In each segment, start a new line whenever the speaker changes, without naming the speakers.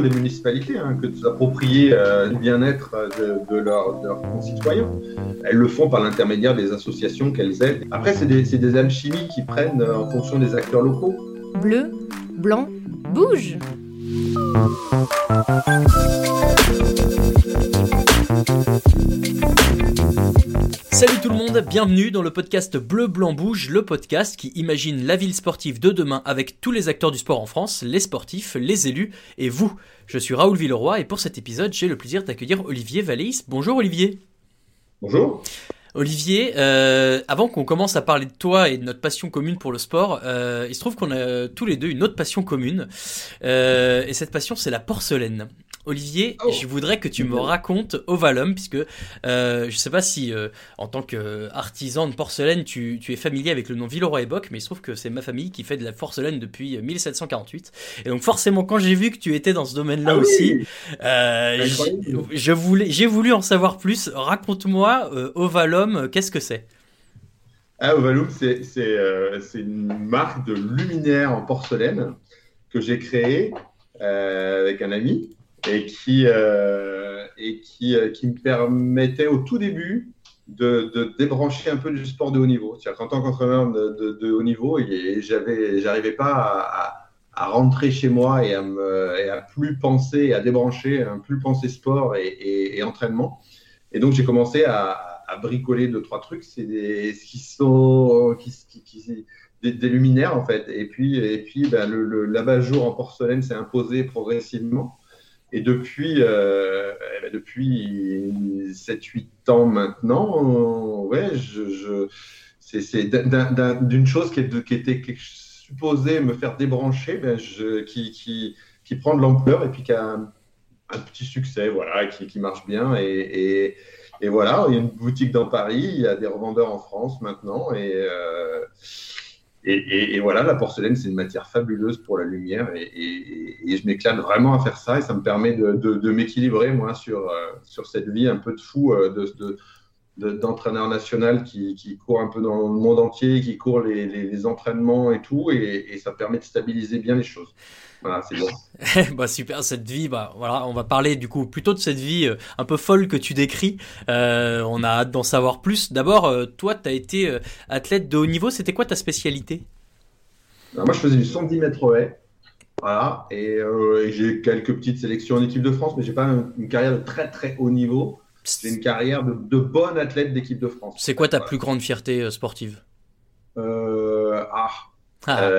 des municipalités hein, que de s'approprier euh, le bien-être de, leurs concitoyens. Elles le font par l'intermédiaire des associations qu'elles aident. Après, c'est des, des alchimies qui prennent en fonction des acteurs locaux.
Bleu, blanc, bouge
Salut tout le monde, bienvenue dans le podcast Bleu Blanc Bouge, le podcast qui imagine la ville sportive de demain avec tous les acteurs du sport en France, les sportifs, les élus et vous. Je suis Raoul Villeroy et pour cet épisode, j'ai le plaisir d'accueillir Olivier Vallis. Bonjour Olivier.
Bonjour.
Olivier, euh, avant qu'on commence à parler de toi et de notre passion commune pour le sport, euh, il se trouve qu'on a tous les deux une autre passion commune. Euh, et cette passion, c'est la porcelaine. Olivier, oh. je voudrais que tu me racontes Ovalum, puisque euh, je ne sais pas si euh, en tant qu'artisan de porcelaine, tu, es familier avec le nom Villeroy et Boc, mais il se trouve que c'est ma famille qui fait de la porcelaine depuis 1748. Et donc forcément, quand j'ai vu que tu étais dans ce domaine-là ah aussi, euh, je voulais, j'ai voulu en savoir plus. Raconte-moi Ovalum, qu'est-ce que c'est?
Ah, Ovalum, c'est une marque de luminaire en porcelaine que j'ai créée avec un ami et qui, euh, et qui, euh, qui, me permettait au tout début de, débrancher un peu du sport de haut niveau. C'est-à-dire qu'en tant qu'entraîneur de, haut niveau, j'arrivais pas à, rentrer chez moi et à, plus penser, à débrancher, à plus penser sport et, entraînement. Et donc j'ai commencé à, bricoler deux trois trucs. C'est des qui qui, qui, des, luminaires en fait. Et puis et puis ben, le, le l'abat-jour en porcelaine s'est imposé progressivement. Et depuis, euh, eh ben, depuis 7-8 ans maintenant, ouais, je, je c'est d'une chose qui, est, qui était supposée me faire débrancher, ben je, qui, qui, qui, prend de l'ampleur et puis qui a un, petit succès, voilà, qui, marche bien. Et, et, et, voilà, il y a une boutique dans Paris, il y a des revendeurs en France maintenant. Et, euh, et, voilà, la porcelaine, c'est une matière fabuleuse pour la lumière et, je m'éclate vraiment à faire ça et ça me permet de, m'équilibrer, moi, sur, euh, sur cette vie un peu de fou euh, de, d'entraîneur national qui, qui, court un peu dans le monde entier, qui court les, les entraînements et tout, et, ça permet de stabiliser bien les choses. Voilà, c'est
bon. bah, super, cette vie, bah, voilà, on va parler du coup plutôt de cette vie euh, un peu folle que tu décris. Euh, on a hâte d'en savoir plus. D'abord, euh, toi, tu as été athlète de haut niveau. C'était quoi ta spécialité?
Moi, je faisais du 110 mètres haies. Voilà, et, j'ai quelques petites sélections en équipe de France, mais j'ai pas une, carrière de très très haut niveau. C'est une carrière de, de bon athlète d'équipe de France.
C'est quoi ta plus grande fierté sportive
Ah. ah.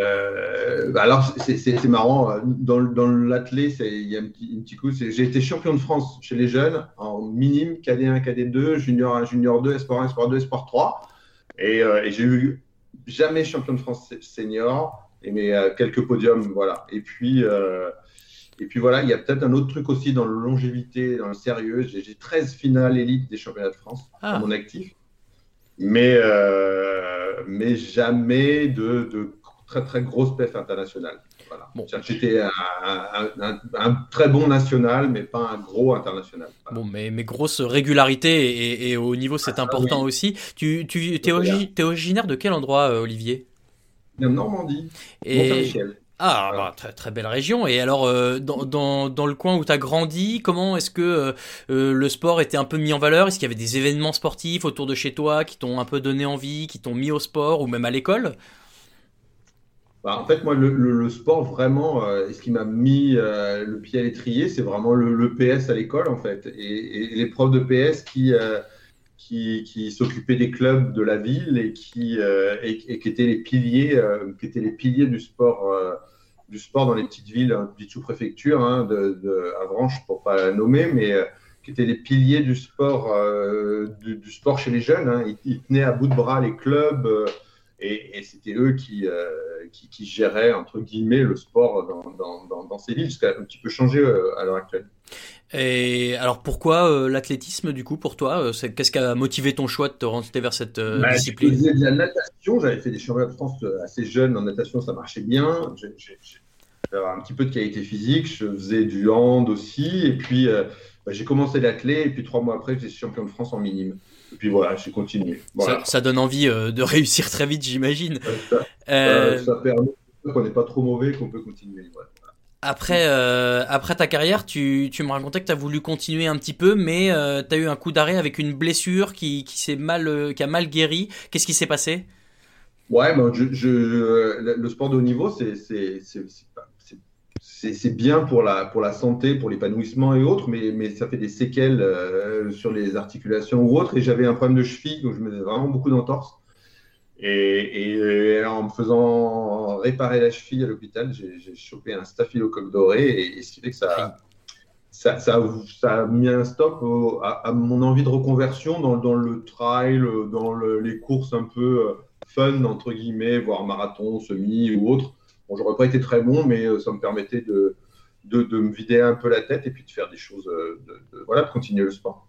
Euh, alors, c'est marrant. Dans, dans l'athlé, il y a un petit, petit coup. J'ai été champion de France chez les jeunes en minime, KD1, KD2, junior 1, junior 2, espoir 1, espoir 2, espoir 3. Et, euh, et j'ai eu jamais champion de France senior, et mais euh, quelques podiums, voilà. Et puis, euh, et puis voilà, il y a peut-être un autre truc aussi dans la longévité, dans le sérieux. J'ai 13 finales élites des championnats de France à ah. mon actif, mais, mais jamais de, de très très grosse pef internationale. Voilà. Bon. J'étais un, très bon national, mais pas un gros international.
Bon, mais, mais grosse régularité et, au niveau, c'est ah, important aussi. Tu, tu es, originaire de quel endroit, euh, Olivier?
De Normandie,
et... Ah, bah, très, très belle région. Et alors, euh, dans, dans, dans, le coin où tu as grandi, comment est-ce que euh, le sport était un peu mis en valeur? Est-ce qu'il y avait des événements sportifs autour de chez toi qui t'ont un peu donné envie, qui t'ont mis au sport ou même à l'école?
Bah, en fait, moi, le, sport, vraiment, euh, ce qui m'a mis euh, le pied à l'étrier, c'est vraiment le, PS à l'école, en fait. Et, les profs de PS qui, euh, qui, qui s'occupaient des clubs de la ville et qui, et, qui étaient les piliers, qui étaient les piliers du sport, du sport dans les petites villes, hein, petites sous-préfectures, hein, de, de Avranches, pour pas la nommer, mais qui étaient les piliers du sport, du, sport chez les jeunes. Hein. Ils, ils, tenaient à bout de bras les clubs. Et, c'était eux euh, qui, qui, géraient, entre guillemets, le sport dans, dans, ces villes, ce qui a un petit peu changé euh, à l'heure actuelle.
Et alors pourquoi euh, l'athlétisme du coup pour toi Qu'est-ce qui a motivé ton choix de te rentrer vers cette bah, discipline?
Je faisais de la natation, j'avais fait des championnats de France assez jeunes en natation, ça marchait bien. Un petit peu de qualité physique, je faisais du hand aussi, et puis bah, j'ai commencé l'athlé, et puis trois mois après, j'étais champion de France en minime. Et puis voilà, j'ai continué.
Ça, donne envie euh, de réussir très vite, j'imagine.
Ça, euh... ça, permet qu'on n'est pas trop mauvais, qu'on peut continuer.
Après, euh, après ta carrière, tu, tu me racontais que tu as voulu continuer un petit peu, mais euh, tu as eu un coup d'arrêt avec une blessure qui, qui, s'est mal, euh, qui a mal guéri. Qu'est-ce qui s'est passé?
Ouais, ben je, je, le sport de haut niveau, c'est c'est bien pour la, pour la santé, pour l'épanouissement et autres, mais, mais ça fait des séquelles euh, sur les articulations ou autres. Et j'avais un problème de cheville, donc je me faisais vraiment beaucoup d'entorses. Et, et, en me faisant réparer la cheville à l'hôpital, j'ai chopé un staphylocoque doré et, ce qui fait que ça, ça, ça, ça, a mis un stop à, mon envie de reconversion dans, dans le trail, dans les courses un peu euh, fun, entre guillemets, voire marathon, semi ou autre. Bon, j'aurais pas été très bon, mais euh, ça me permettait de, de, de, me vider un peu la tête et puis de faire des choses, euh, de, voilà, de continuer le sport.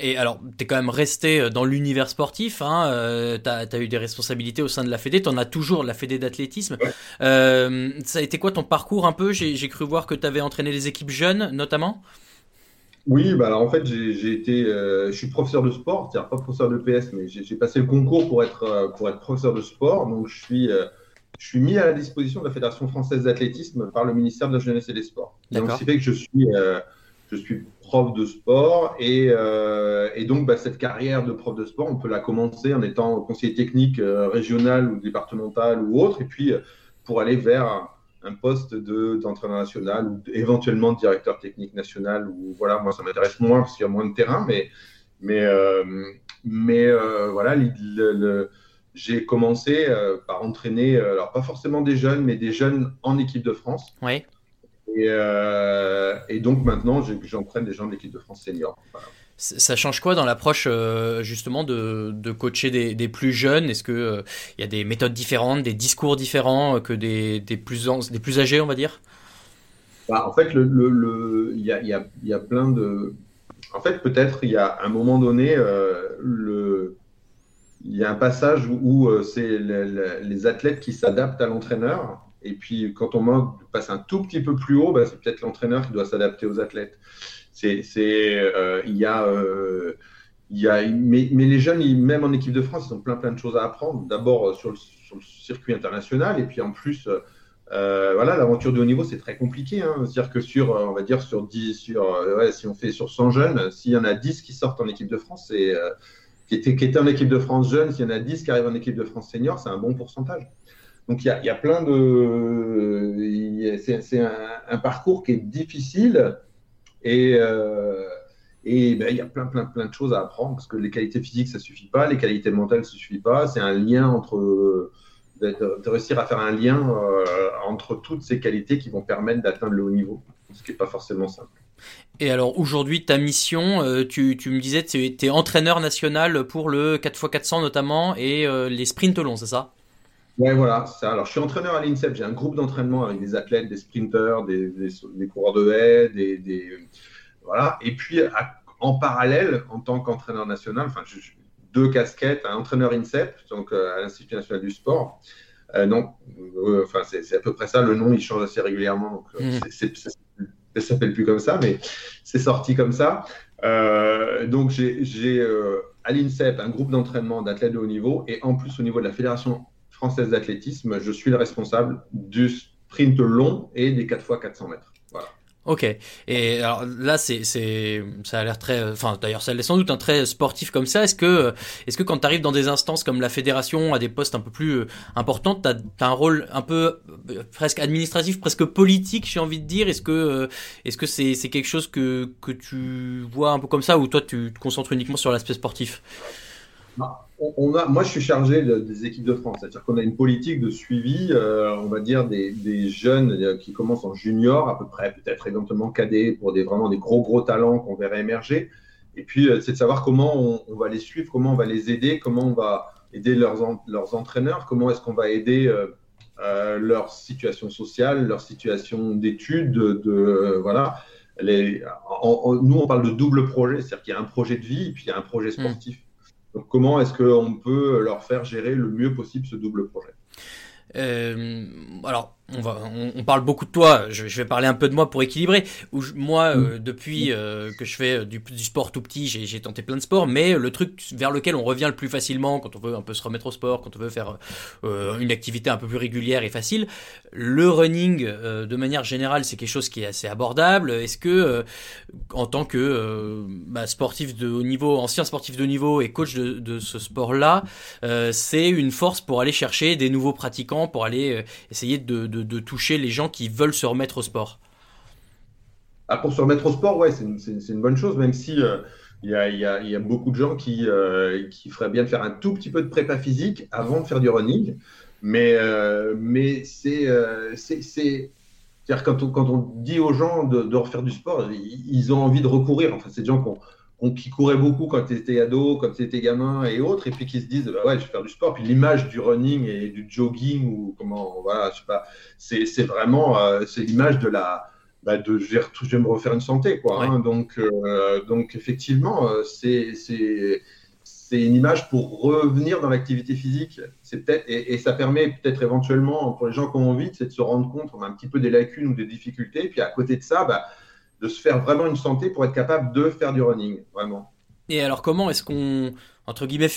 Et alors, tu es quand même resté euh, dans l'univers sportif, hein, euh, tu as, eu des responsabilités au sein de la Fédé, tu en as toujours, la Fédé d'athlétisme. Euh, ça a été quoi ton parcours un peu? J'ai cru voir que tu avais entraîné les équipes jeunes, notamment?
Oui, bah alors en fait, j'ai été, je suis professeur de sport, c'est-à-dire pas professeur de PS, mais j'ai passé le concours pour être, pour être professeur de sport. Donc, je suis, je suis mis à la disposition de la Fédération française d'athlétisme par le ministère de la Jeunesse et des Sports. Donc, ce qui fait que je suis, euh, je suis prof de sport et, euh, et donc bah, cette carrière de prof de sport, on peut la commencer en étant conseiller technique euh, régional ou départemental ou autre, et puis pour aller vers un, poste d'entraîneur national ou éventuellement directeur technique national. Ou voilà, moi ça m'intéresse moins parce qu'il y a moins de terrain, mais mais mais voilà, le j'ai commencé euh, par entraîner, euh, alors pas forcément des jeunes, mais des jeunes en équipe de France.
Oui.
Et, euh, et donc maintenant, j'entraîne des gens de l'équipe de France senior.
Ça change quoi dans l'approche justement de, de coacher des, des, plus jeunes? Est-ce qu'il il y a des méthodes différentes, des discours différents que des, des, plus, des plus âgés, on va dire?
Bah, En fait, il le, le, y, a, y, a, y, a, plein de... En fait, peut-être il y a un moment donné, le il y a un passage où, euh, c'est les athlètes qui s'adaptent à l'entraîneur. Et puis, quand on passe un tout petit peu plus haut, bah, c'est peut-être l'entraîneur qui doit s'adapter aux athlètes. C'est, euh, il y a, euh, y a, mais, mais, les jeunes, même en équipe de France, ils ont plein plein de choses à apprendre. D'abord sur le, circuit international, et puis en plus, voilà, l'aventure de haut niveau, c'est très compliqué. Hein. C'est-à-dire que sur, on va dire sur 10, sur, si on fait sur 100 jeunes, s'il y en a 10 qui sortent en équipe de France, c'est qui était, qui en équipe de France jeune, s'il y en a 10 qui arrivent en équipe de France senior, c'est un bon pourcentage. Donc il y a, plein de. C'est un, parcours qui est difficile et, euh, ben, il y a plein, plein, plein de choses à apprendre parce que les qualités physiques, ça suffit pas, les qualités mentales, ça suffit pas. C'est un lien entre. De, de, réussir à faire un lien euh, entre toutes ces qualités qui vont permettre d'atteindre le haut niveau, ce qui n'est pas forcément simple.
Et alors aujourd'hui, ta mission, euh, tu, tu, me disais, tu es entraîneur national pour le 4x400 notamment et euh, les sprints longs, c'est ça?
Ouais, voilà, ça. Alors je suis entraîneur à l'INSEP, j'ai un groupe d'entraînement avec des athlètes, des sprinteurs, des, des, coureurs de haies, des, des, voilà. Et puis en parallèle, en tant qu'entraîneur national, enfin deux casquettes, un entraîneur INSEP, donc euh, à l'Institut national du sport. non, enfin c'est à peu près ça. Le nom il change assez régulièrement, donc mmh. c'est ça s'appelle plus comme ça, mais c'est sorti comme ça. Euh, donc j'ai euh, à l'INSEP un groupe d'entraînement d'athlètes de haut niveau et en plus au niveau de la Fédération française d'athlétisme, je suis le responsable du sprint long et des 4 x 400 mètres.
Ok. Et alors là, c'est, c'est, ça a l'air très, enfin d'ailleurs, ça l'est sans doute un très sportif comme ça. Est-ce que, est-ce que quand tu arrives dans des instances comme la fédération, à des postes un peu plus euh, importants, tu as, un rôle un peu euh, presque administratif, presque politique, j'ai envie de dire? Est-ce que, euh, est-ce que c'est, c'est quelque chose que que tu vois un peu comme ça, ou toi tu te concentres uniquement sur l'aspect sportif?
On a, moi, je suis chargé des équipes de France, c'est-à-dire qu'on a une politique de suivi, euh, on va dire, des, jeunes euh, qui commencent en junior, à peu près, peut-être éventuellement cadets, pour des vraiment des gros, gros talents qu'on verrait émerger. Et puis, euh, c'est de savoir comment on, va les suivre, comment on va les aider, comment on va aider leurs, leurs entraîneurs, comment est-ce qu'on va aider leur situation sociale, leur situation d'études, de, voilà. Les, nous, on parle de double projet, c'est-à-dire qu'il y a un projet de vie et puis il y a un projet mmh. Donc, comment est-ce qu'on peut leur faire gérer le mieux possible ce double projet?
Euh, on, va, on, parle beaucoup de toi, je, vais parler un peu de moi pour équilibrer. Où moi, euh, depuis euh, que je fais du, du, sport tout petit, j'ai tenté plein de sports, mais le truc vers lequel on revient le plus facilement quand on veut un peu se remettre au sport, quand on veut faire euh, une activité un peu plus régulière et facile, le running, de manière générale, c'est quelque chose qui est assez abordable. Est-ce que, en tant que bah, sportif de haut niveau, ancien sportif de haut niveau et coach de, de ce sport-là, c'est une force pour aller chercher des nouveaux pratiquants, pour aller essayer de, de de, toucher les gens qui veulent se remettre au sport
ah, Pour se remettre au sport, ouais, c'est une, bonne chose, même si euh, y, a, beaucoup de gens qui, euh, qui feraient bien de faire un tout petit peu de prépa physique avant de faire du running. Mais, euh, mais c'est. C'est-à-dire, quand on, quand on dit aux gens de, refaire du sport, ils, ont envie de recourir. Enfin, c'est des gens qui ont qui couraient beaucoup quand tu étais ado, quand tu étais gamin et autres, et puis qui se disent bah ouais, je vais faire du sport. Puis l'image du running et du jogging ou comment, voilà, je sais pas, c'est vraiment euh, c'est l'image de la bah de je vais, me refaire une santé quoi. Hein. donc euh, donc effectivement euh, c'est c'est une image pour revenir dans l'activité physique. C'est peut-être et, et, ça permet peut-être éventuellement pour les gens qui ont envie, c'est de se rendre compte on a un petit peu des lacunes ou des difficultés. Et puis à côté de ça, bah, de se faire vraiment une santé pour être capable de faire du running, vraiment.
Et alors comment est-ce qu'on, entre guillemets,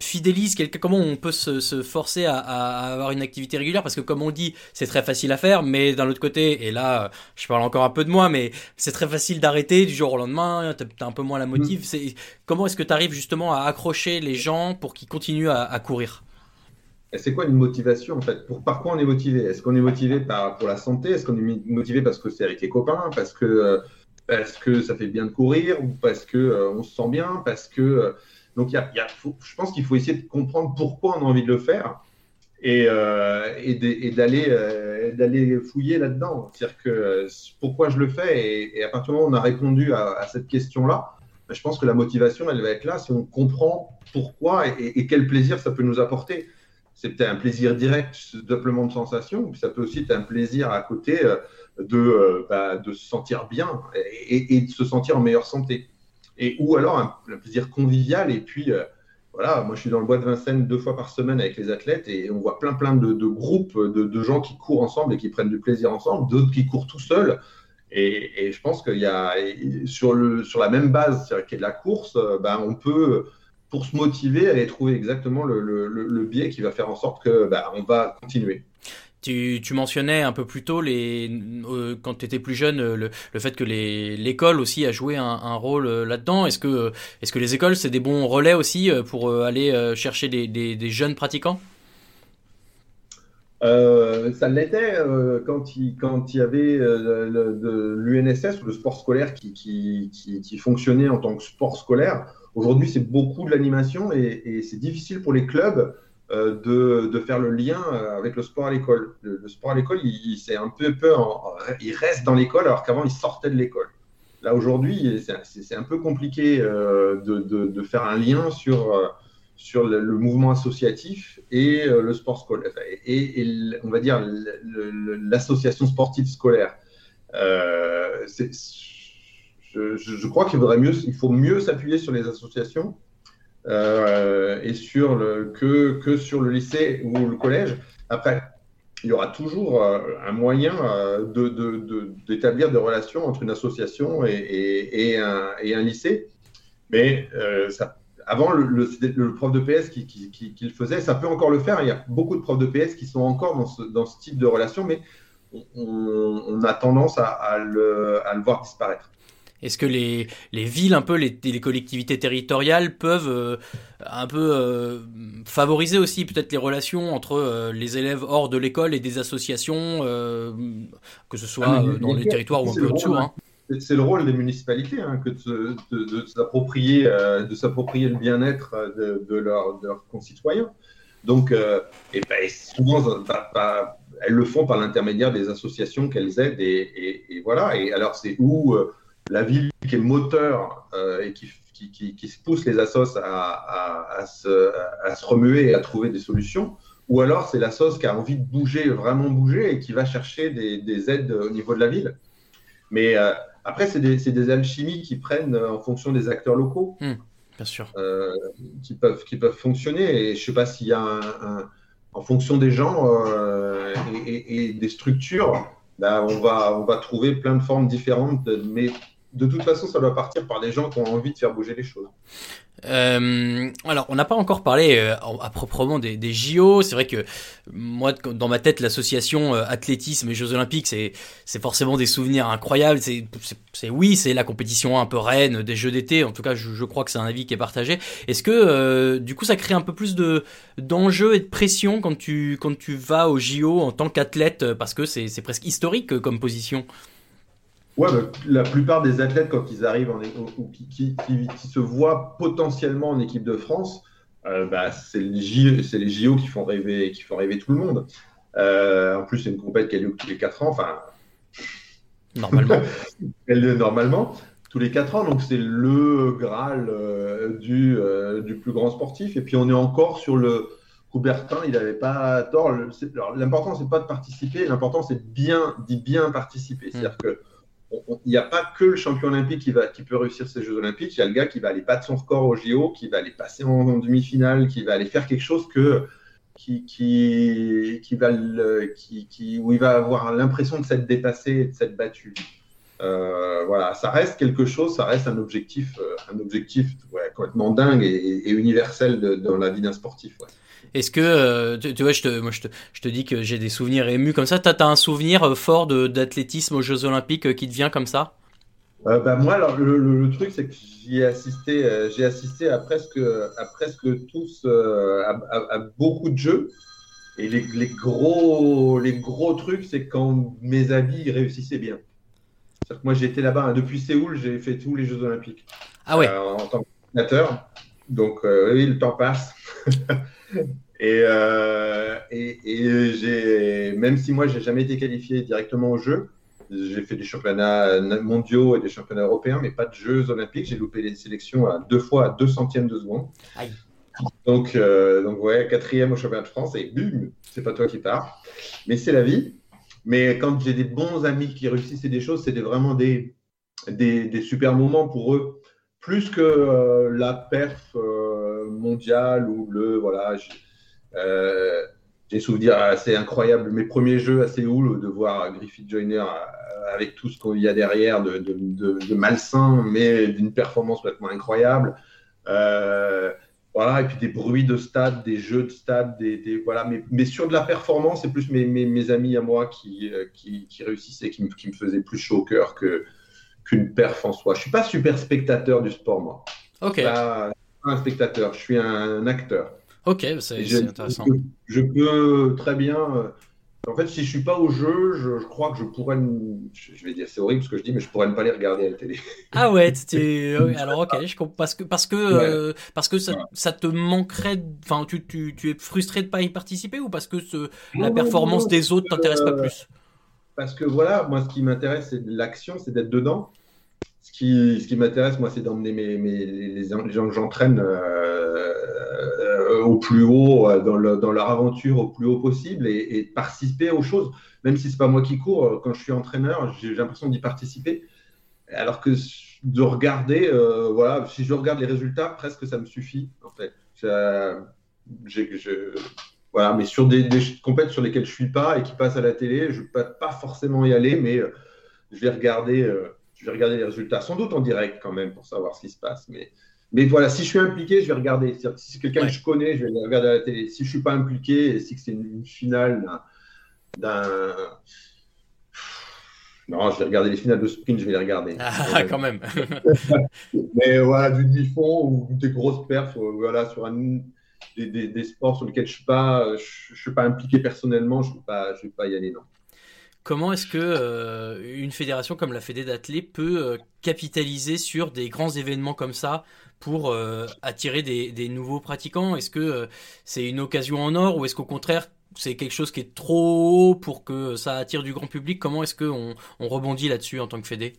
fidélise quelqu'un Comment on peut se, forcer à, avoir une activité régulière? Parce que comme on dit, c'est très facile à faire, mais d'un autre côté, et là, je parle encore un peu de moi, mais c'est très facile d'arrêter du jour au lendemain, tu as, un peu moins la motive. Mm. Comment est-ce que tu arrives justement à accrocher les gens pour qu'ils continuent à courir?
C'est quoi une motivation en fait? Pour, Par quoi on est motivé? Est-ce qu'on est motivé par, pour la santé? Est-ce qu'on est motivé parce que c'est avec les copains? Parce que, euh, parce que ça fait bien de courir? Ou parce qu'on euh, on se sent bien? Parce que. Euh, donc, y a, y a, je pense qu'il faut essayer de comprendre pourquoi on a envie de le faire et, et d'aller fouiller là-dedans. C'est-à-dire que pourquoi je le fais et, à partir du moment où on a répondu à, cette question-là, ben, je pense que la motivation, elle va être là si on comprend pourquoi et quel plaisir ça peut nous apporter c'est peut-être un plaisir direct, doublement de sensations, puis ça peut aussi être un plaisir à côté euh, de, euh, bah, de se sentir bien et, de se sentir en meilleure santé. Et, ou alors un, plaisir convivial, et puis euh, voilà, moi je suis dans le bois de Vincennes deux fois par semaine avec les athlètes et on voit plein plein de, groupes de, gens qui courent ensemble et qui prennent du plaisir ensemble, d'autres qui courent tout seuls. Et, je pense qu'il y a sur, le, sur la même base, qui est de la course, bah, on peut pour se motiver, aller trouver exactement le, biais qui va faire en sorte que bah, on va continuer.
Tu, mentionnais un peu plus tôt, euh, quand tu étais plus jeune, le, le fait que l'école aussi a joué un, rôle euh, là-dedans. Est-ce que, les écoles, c'est des bons relais aussi euh, pour aller chercher des jeunes pratiquants?
Ça l'était quand, il, quand il y avait l'UNSS, le sport scolaire, qui, qui, qui, qui, fonctionnait en tant que sport scolaire. Aujourd'hui, c'est beaucoup de l'animation et, c'est difficile pour les clubs euh, de, faire le lien euh, avec le sport à l'école. Le, sport à l'école, il, c'est un peu peur, il reste dans l'école alors qu'avant il sortait de l'école. Là aujourd'hui, c'est un peu compliqué euh, de, faire un lien sur, sur le, mouvement associatif et le sport scolaire, et, on va dire l'association sportive scolaire. c'est je, crois qu'il faudrait mieux, il faut mieux s'appuyer sur les associations euh, et sur le, que, que sur le lycée ou le collège. Après, il y aura toujours euh, un moyen euh, d'établir de, des relations entre une association et, et, un, un, lycée. Mais ça, avant, le, le, prof de PS qui, qui, qui, le faisait, ça peut encore le faire. Il y a beaucoup de profs de PS qui sont encore dans ce, dans ce type de relation, mais on, a tendance à, à, le, à le voir disparaître.
Est-ce que les, les, villes, un peu les, les collectivités territoriales peuvent euh, un peu euh, favoriser aussi peut-être les relations entre euh, les élèves hors de l'école et des associations, que ce soit ah, dans les territoires ou un peu au-dessous hein.
C'est le rôle des municipalités hein, que de, de, s'approprier de s'approprier le bien-être de, de, leurs concitoyens. Donc, et ben, souvent, bah, bah, elles le font par l'intermédiaire des associations qu'elles aident. Et, et, voilà. Et alors, c'est où la ville qui est moteur euh, et qui, qui, qui, se pousse les assos à, à, se, à, se, remuer et à trouver des solutions, ou alors c'est l'assos qui a envie de bouger, vraiment bouger, et qui va chercher des, des aides au niveau de la ville. Mais euh, après, c'est des, des, alchimies qui prennent euh, en fonction des acteurs locaux.
Mmh, bien sûr.
qui, peuvent, qui peuvent fonctionner. Et je ne sais pas s'il y a un, en fonction des gens et, des structures, bah, on, va, on va trouver plein de formes différentes, mais de toute façon, ça doit partir par des gens qui ont envie de faire bouger les choses.
Euh, alors, on n'a pas encore parlé euh, à proprement des, JO. C'est vrai que moi, dans ma tête, l'association euh, athlétisme et Jeux Olympiques, c'est c'est forcément des souvenirs incroyables. C'est c'est oui, c'est la compétition un peu reine des Jeux d'été. En tout cas, je, je crois que c'est un avis qui est partagé. Est-ce que euh, du coup, ça crée un peu plus de d'enjeux et de pression quand tu quand tu vas aux JO en tant qu'athlète parce que c'est c'est presque historique comme position?
Ouais, bah, la plupart des athlètes, quand ils arrivent en, ou, qui, qui, qui, se voient potentiellement en équipe de France, euh, bah, c'est les, les, JO qui font rêver, qui font rêver tout le monde. Euh, en plus, c'est une compète qui a lieu tous les 4 ans. Enfin,
normalement.
normalement, tous les 4 ans. Donc, c'est le Graal euh, du, du plus grand sportif. Et puis, on est encore sur le. Coubertin, il n'avait pas tort. L'important, c'est pas de participer. L'important, c'est bien, d'y bien participer. C'est-à-dire mm. que il n'y a pas que le champion olympique qui, va, peut réussir ces Jeux olympiques, il y a le gars qui va aller battre son record au JO, qui va aller passer en, demi-finale, qui va aller faire quelque chose que, qui, va où il va avoir l'impression de s'être dépassé et de s'être battu. Euh, voilà, ça reste quelque chose, ça reste un objectif, euh, un objectif complètement dingue et, universel dans la vie d'un sportif.
Est-ce que, euh, tu, vois, je te, moi je te, je te dis que j'ai des souvenirs émus comme ça. Tu as, un souvenir euh, fort d'athlétisme aux Jeux Olympiques euh, qui te vient comme ça?
Bah, Moi, alors, le, truc, c'est que j'y ai assisté, j'ai assisté à presque, à presque tous, à, beaucoup de jeux. Et les, les gros, les gros trucs, c'est quand mes amis réussissaient bien. Que moi, j'étais là-bas, hein, depuis Séoul, j'ai fait tous les Jeux Olympiques.
Ah ouais.
en tant que Donc, oui, le temps passe. Et, euh, et, et j'ai, même si moi, j'ai jamais été qualifié directement au jeu, j'ai fait des championnats mondiaux et des championnats européens, mais pas de Jeux olympiques. J'ai loupé les sélections à deux fois à deux centièmes de seconde. Donc, euh, donc ouais, quatrième au championnat de France et bum, c'est pas toi qui pars. Mais c'est la vie. Mais quand j'ai des bons amis qui réussissaient des choses, c'était vraiment des, des, des, super moments pour eux. Plus que euh, la perf euh, mondiale ou le voilà. J'ai souvenirs assez incroyables. Mes premiers jeux à Séoul, de voir Griffith Joyner euh, avec tout ce qu'il y a derrière de, de, malsain, mais d'une performance complètement incroyable. Euh, voilà, et puis des bruits de stade, des jeux de stade, des, voilà. Mais, mais, sur de la performance, c'est plus mes, mes, amis à moi qui, qui, réussissaient, qui me, qui me, faisaient plus chaud au cœur que, qu'une perf en soi. Je suis pas super spectateur du sport, moi.
Ok.
Pas un spectateur, je suis un acteur.
Ok, c'est intéressant.
Je, peux très bien. Euh, en fait, si je suis pas au jeu, je, crois que je pourrais. Je vais dire, c'est horrible ce que je dis, mais je pourrais ne pas les regarder à la télé.
Ah ouais, alors ok, je comprends parce que parce que euh, parce que ça, ça, te manquerait. Enfin, tu, tu, tu, es frustré de pas y participer ou parce que ce, la performance des autres t'intéresse pas plus?
Parce que voilà, moi, ce qui m'intéresse, c'est l'action, c'est d'être dedans. Ce qui, ce qui m'intéresse, moi, c'est d'emmener mes, mes, les, gens que j'entraîne. Euh, euh, au plus haut, euh, dans, leur aventure au plus haut possible et, participer aux choses. Même si c'est pas moi qui cours, euh, quand je suis entraîneur, j'ai l'impression d'y participer. Alors que de regarder, voilà, si je regarde les résultats, presque ça me suffit en fait. voilà, mais sur des, des compètes sur lesquelles je suis pas et qui passent à la télé, je ne peux pas forcément y aller, mais je vais regarder, je vais regarder les résultats, sans doute en direct quand même pour savoir ce qui se passe, mais mais voilà, si je suis impliqué, je vais regarder. Si c'est quelqu'un que je connais, je vais regarder à la télé. Si je ne suis pas impliqué, et si c'est une, finale d'un. Non, je vais regarder les finales de sprint, je vais les regarder.
Ah, quand même.
Mais voilà, du demi-fond ou des grosses perfs euh, voilà, sur un, des, des, sports sur lesquels je ne suis, pas, je, je suis pas impliqué personnellement, je ne vais, vais, pas y aller, non.
Comment est-ce que euh, une fédération comme la Fédé d'athlé peut euh, capitaliser sur des grands événements comme ça pour euh, attirer des, nouveaux pratiquants? Est-ce que c'est une occasion en or ou est-ce qu'au contraire c'est quelque chose qui est trop haut pour que ça attire du grand public? Comment est-ce qu'on on rebondit là-dessus en tant que Fédé?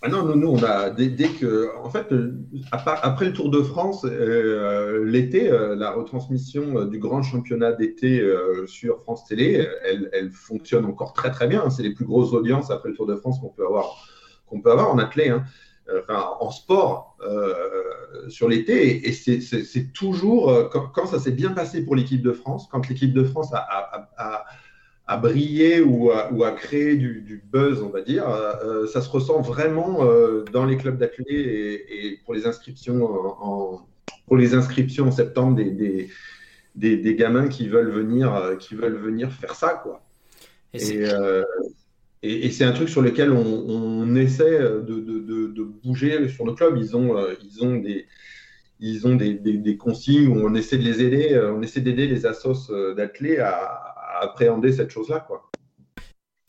Ah non, non, nous, on a, dès, que, en fait, après le Tour de France, euh, l'été, euh, la retransmission euh, du grand championnat d'été sur France Télé, elle, fonctionne encore très très bien. C'est les plus grosses audiences après le Tour de France qu'on peut avoir, en athlée. Hein. enfin, en sport sur l'été. Et, c'est toujours, quand, ça s'est bien passé pour l'équipe de France, quand l'équipe de France a, a, brillé ou a, créé du, buzz, on va dire, ça se ressent vraiment dans les clubs d'athlètes et, pour les inscriptions en, pour les inscriptions en septembre des, des, gamins qui veulent venir, qui veulent venir faire ça, quoi. Euh, et, et, c'est un truc sur lequel on, essaie de, de, bouger sur nos clubs. Ils ont, euh, ils ont des, ils ont des, des, consignes où on essaie de les aider, euh, on essaie d'aider les assos d'athlètes à, appréhender cette chose-là, quoi.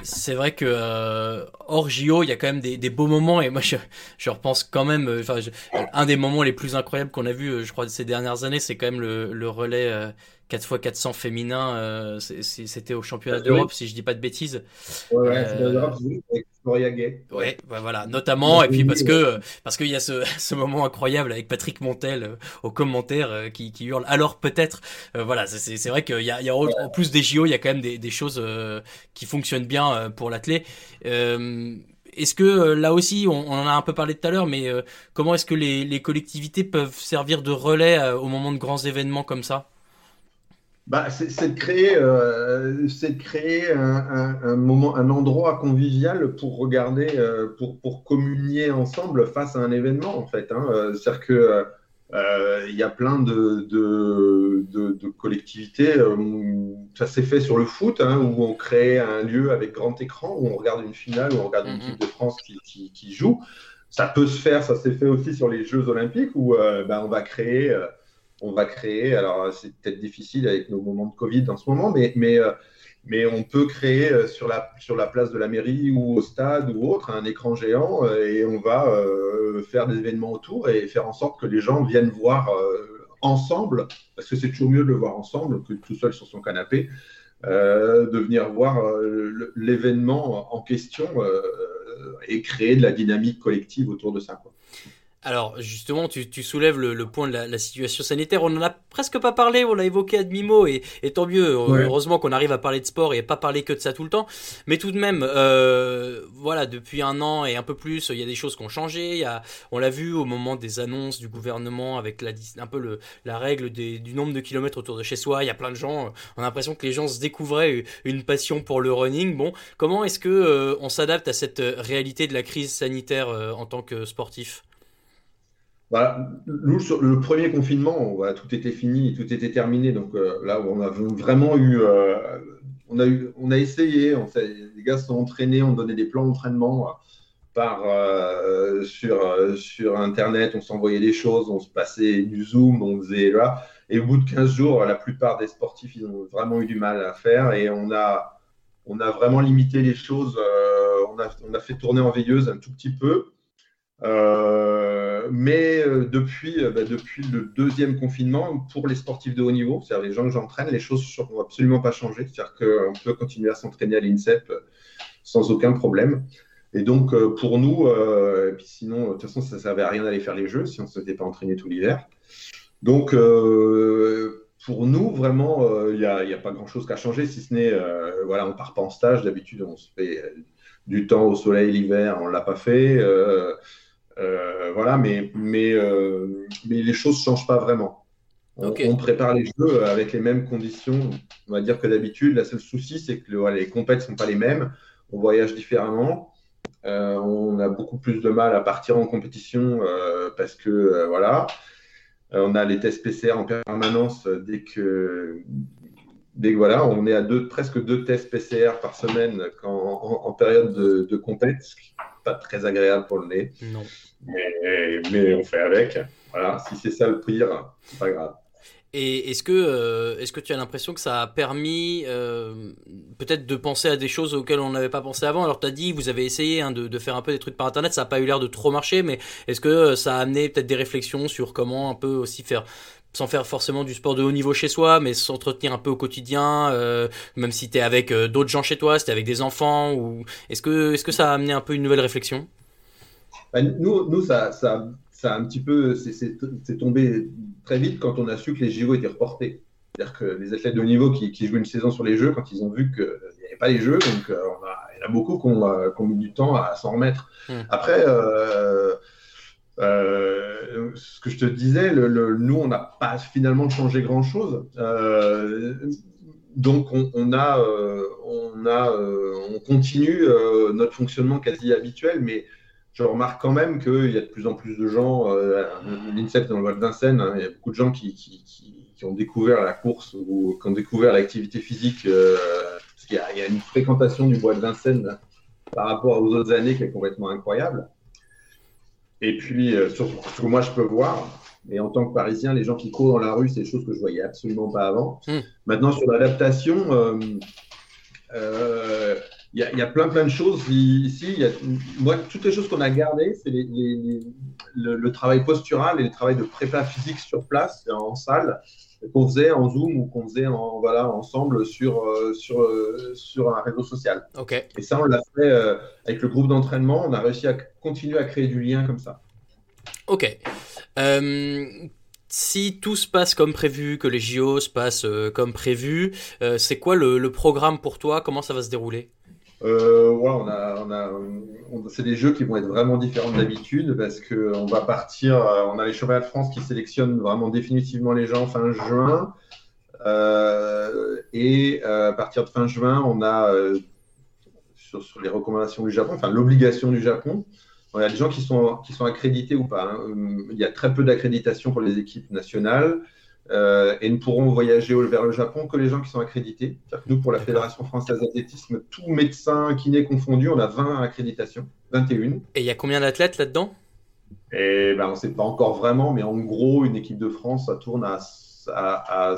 C'est vrai que euh, hors JO, il y a quand même des, beaux moments et moi je, je repense quand même. Euh, enfin, un des moments les plus incroyables qu'on a vu, euh, je crois, de ces dernières années, c'est quand même le, le relais 4x400 féminin. Euh, c'était au championnat d'Europe, si je dis pas de bêtises.
Ouais, ouais euh, avec Gloria Gay.
Ouais, voilà, notamment. Et puis parce que parce qu'il y a ce, ce moment incroyable avec Patrick Montel euh, au commentaire euh, qui, qui hurle. Alors peut-être, euh, voilà, c'est vrai qu'il y a, il y a en plus des JO, il y a quand même des, des choses qui fonctionnent bien pour l'athlète. Est-ce que là aussi, on, on, en a un peu parlé tout à l'heure, mais comment est-ce que les, les collectivités peuvent servir de relais au moment de grands événements comme ça?
Bah, c'est de créer, euh, de créer un, un, moment, un endroit convivial pour regarder, euh, pour, pour communier ensemble face à un événement en fait. Hein. Euh, c'est-à-dire que euh, il y a plein de, de, de, de collectivités. ça s'est fait sur le foot, hein, où on crée un lieu avec grand écran, où on regarde une finale, où on regarde une mm-hmm. équipe de France qui, qui, qui, joue. Ça peut se faire, ça s'est fait aussi sur les Jeux Olympiques, où ben, on va créer on va créer, alors c'est peut-être difficile avec nos moments de Covid en ce moment, mais, euh, on peut créer euh, sur la, place de la mairie ou au stade ou autre un écran géant euh, et on va faire des événements autour et faire en sorte que les gens viennent voir ensemble, parce que c'est toujours mieux de le voir ensemble que tout seul sur son canapé, de venir voir l'événement en question et créer de la dynamique collective autour de ça.
Alors justement, tu, tu soulèves le, le point de la, la, situation sanitaire. On en a presque pas parlé, on l'a évoqué à demi-mot, et, et, tant mieux. Heureusement qu'on arrive à parler de sport et pas parler que de ça tout le temps. Mais tout de même, euh, voilà, depuis un an et un peu plus, il y a des choses qui ont changé. Il y a, on l'a vu au moment des annonces du gouvernement avec la, un peu le, la règle des, du nombre de kilomètres autour de chez soi. Il y a plein de gens. On a l'impression que les gens se découvraient une passion pour le running. Bon, comment est-ce que euh, on s'adapte à cette réalité de la crise sanitaire euh, en tant que sportif?
Bah, nous, sur le premier confinement, tout était fini, tout était terminé. Donc euh, là, on a vraiment eu, euh, on a essayé. Les gars se sont entraînés, on donnait des plans d'entraînement par euh, sur sur internet. On s'envoyait des choses, on se passait du zoom, on faisait là. Et au bout de 15 jours, la plupart des sportifs, ils ont vraiment eu du mal à faire. Et on a, on a vraiment limité les choses. on a, on a fait tourner en veilleuse un tout petit peu. Euh, mais euh, depuis, euh, bah, depuis le deuxième confinement, pour les sportifs de haut niveau, c'est-à-dire les gens que j'entraîne, les choses ne vont absolument pas changer. C'est-à-dire qu'on peut continuer à s'entraîner à l'INSEP sans aucun problème. Et donc, pour nous, et puis sinon, de toute façon, ça ne servait à rien d'aller faire les jeux si on ne s'était pas entraîné tout l'hiver. Donc, pour nous, vraiment, il n'y a, a, pas grand-chose qu'à changer, si ce n'est, voilà, on ne part pas en stage. D'habitude, on se fait du temps au soleil l'hiver, on ne l'a pas fait. Euh, voilà, mais, mais, euh, mais les choses ne changent pas vraiment. On, prépare les jeux avec les mêmes conditions, on va dire que d'habitude. La seule souci, c'est que les compètes ne sont pas les mêmes. On voyage différemment. Euh, on a beaucoup plus de mal à partir en compétition parce que voilà, on a les tests PCR en permanence dès que, dès que voilà, on est à deux, presque deux tests PCR par semaine quand, en, période de, de compète, pas très agréable pour le nez.
Non.
Mais, on fait avec. Voilà, si c'est ça le pire, c'est pas grave.
Et est-ce que, euh, est-ce que tu as l'impression que ça a permis euh, peut-être de penser à des choses auxquelles on n'avait pas pensé avant? Alors tu as dit, vous avez essayé hein, de, de, faire un peu des trucs par Internet, ça n'a pas eu l'air de trop marcher, mais est-ce que ça a amené peut-être des réflexions sur comment un peu aussi faire sans faire forcément du sport de haut niveau chez soi, mais s'entretenir un peu au quotidien, euh, même si tu es avec d'autres gens chez toi, si tu avec des enfants, ou est-ce que, est-ce que ça a amené un peu une nouvelle réflexion?
Bah, nous, nous ça, ça, ça, a un petit peu, c'est tombé très vite quand on a su que les JO étaient reportés. C'est-à-dire que les athlètes de haut niveau qui, qui, jouent une saison sur les Jeux, quand ils ont vu qu'il n'y avait pas les Jeux, donc euh, on a, il y en a beaucoup qui ont, euh, mis du temps à s'en remettre. Hmm. Après, euh, euh, ce que je te disais, nous, on n'a pas finalement changé grand-chose. Euh, donc, on, euh, continue notre fonctionnement quasi habituel, mais je remarque quand même qu'il y a de plus en plus de gens, l'INSEP dans le Val d'Inseine, hein, il y a beaucoup de gens qui, ont découvert la course ou qui ont découvert l'activité physique, parce qu'il y, y, a une fréquentation du bois de Vincennes par rapport aux autres années qui est complètement incroyable. Et puis, euh, sur ce que moi je peux voir, et en tant que Parisien, les gens qui courent dans la rue, c'est des choses que je voyais absolument pas avant. Hmm. Maintenant, sur l'adaptation, euh, euh, il y, a plein plein de choses ici. Y a, moi, toutes les choses qu'on a gardées, c'est le, travail postural et le travail de prépa physique sur place, en salle qu'on faisait en Zoom ou qu'on faisait en, voilà, ensemble sur, euh, sur, euh, sur un réseau social.
Ok.
Et ça, on l'a fait euh, avec le groupe d'entraînement. On a réussi à continuer à créer du lien comme ça.
Ok. si tout se passe comme prévu, que les JO se passent comme prévu, c'est quoi le, le, programme pour toi? Comment ça va se dérouler?
Euh, ouais, on a, on a, c'est des jeux qui vont être vraiment différents d'habitude parce que on va partir. Euh, on a les championnats de France qui sélectionnent vraiment définitivement les gens fin juin. Euh, et euh, à partir de fin juin, on a euh, sur, sur, les recommandations du Japon, enfin l'obligation du Japon. On a des gens qui sont, qui sont accrédités ou pas. Hein. Il y a très peu d'accréditation pour les équipes nationales. Euh, et ne pourront voyager vers le Japon que les gens qui sont accrédités. nous, pour la Fédération française d'athlétisme, tout médecin, kiné confondu, on a 20 accréditations, 21.
Et il y a combien d'athlètes là-dedans?
Et ben, on ne sait pas encore vraiment, mais en gros, une équipe de France, ça tourne à, à,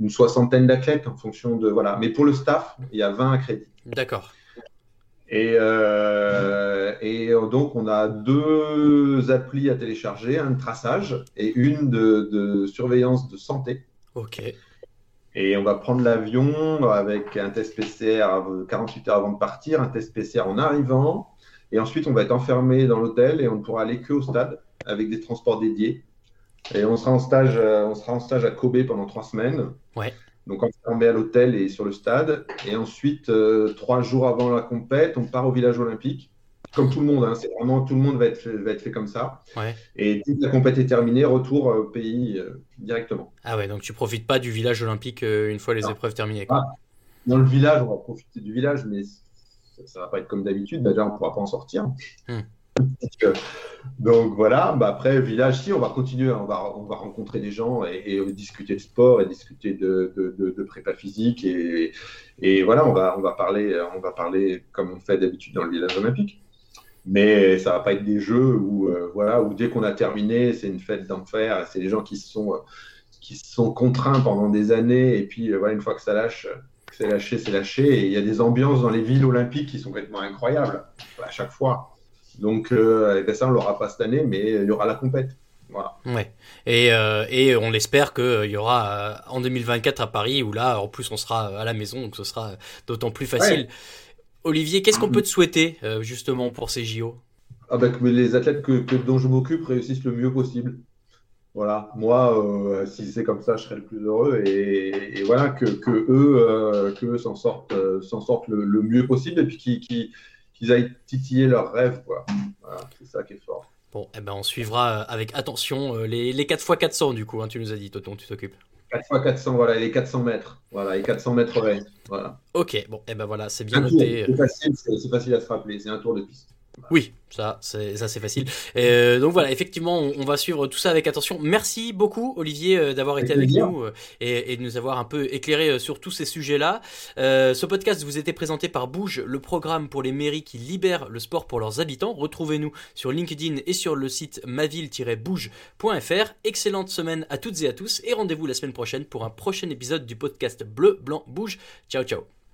une soixantaine d'athlètes en fonction de. Voilà. Mais pour le staff, il y a 20 accrédités.
D'accord.
Et, euh, et, donc, on a deux applis à télécharger, un de traçage et une de, de surveillance de santé.
OK.
Et on va prendre l'avion avec un test PCR 48 heures avant de partir, un test PCR en arrivant. Et ensuite, on va être enfermé dans l'hôtel et on ne pourra aller que au stade avec des transports dédiés. Et on sera en stage, on sera en stage à Kobe pendant trois semaines.
Ouais.
Donc on met à l'hôtel et sur le stade. Et ensuite, euh, trois jours avant la compète, on part au village olympique. Comme tout le monde, hein, c'est vraiment tout le monde va être fait, va être fait comme ça. Et dès que la compète est terminée, retour au pays euh, directement.
Ah ouais, donc tu profites pas du village olympique euh, une fois les épreuves terminées.
Ah, dans le village, on va profiter du village, mais ça, ne va pas être comme d'habitude. Déjà, on pourra pas en sortir. Hmm. Donc voilà, bah après village, si on va continuer, on va, on va rencontrer des gens et, discuter de sport et discuter de, de, prépa physique et, voilà, on va, parler, on va parler comme on fait d'habitude dans le village olympique. Mais ça va pas être des jeux où euh, voilà, où dès qu'on a terminé, c'est une fête d'enfer. C'est des gens qui sont qui sont contraints pendant des années et puis voilà, une fois que ça lâche, c'est lâché, c'est lâché. Et il y a des ambiances dans les villes olympiques qui sont complètement incroyables à chaque fois. Donc, euh, avec ça, on l'aura pas cette année, mais il y aura la compète. Voilà.
Ouais. Et, euh, et on espère qu'il y aura euh, en 2024 à Paris, où là, en plus, on sera à la maison, donc ce sera d'autant plus facile. Olivier, qu'est-ce qu'on peut te souhaiter justement pour ces JO
ah bah, Que les athlètes que, dont je m'occupe réussissent le mieux possible. Voilà, moi, si c'est comme ça, je serai le plus heureux. Et, voilà, que, que eux, que s'en sortent, s'en sortent le, mieux possible et puis qui, qu'ils aillent titiller leurs rêves. Quoi. c'est ça qui est fort.
Bon, eh ben, on suivra euh, avec attention euh, les, les 4 x 400 du coup, hein, tu nous as dit, Toton, tu t'occupes.
4 x 400, voilà, les 400 mètres. Voilà, les 400 mètres Voilà.
Ok, bon, et eh ben voilà, c'est bien noté.
C'est facile, c'est facile à se rappeler, c'est un tour de piste.
Oui, ça, c'est ça, c'est facile. Euh, donc voilà, effectivement, on, va suivre tout ça avec attention. Merci beaucoup, Olivier, euh, d'avoir été avec nous euh, et, de nous avoir un peu éclairé sur tous ces sujets-là. ce podcast vous était présenté par Bouge, le programme pour les mairies qui libèrent le sport pour leurs habitants. Retrouvez-nous sur LinkedIn et sur le site maville-bouge.fr. Excellente semaine à toutes et à tous et rendez-vous la semaine prochaine pour un prochain épisode du podcast Bleu, Blanc, Bouge. Ciao, ciao.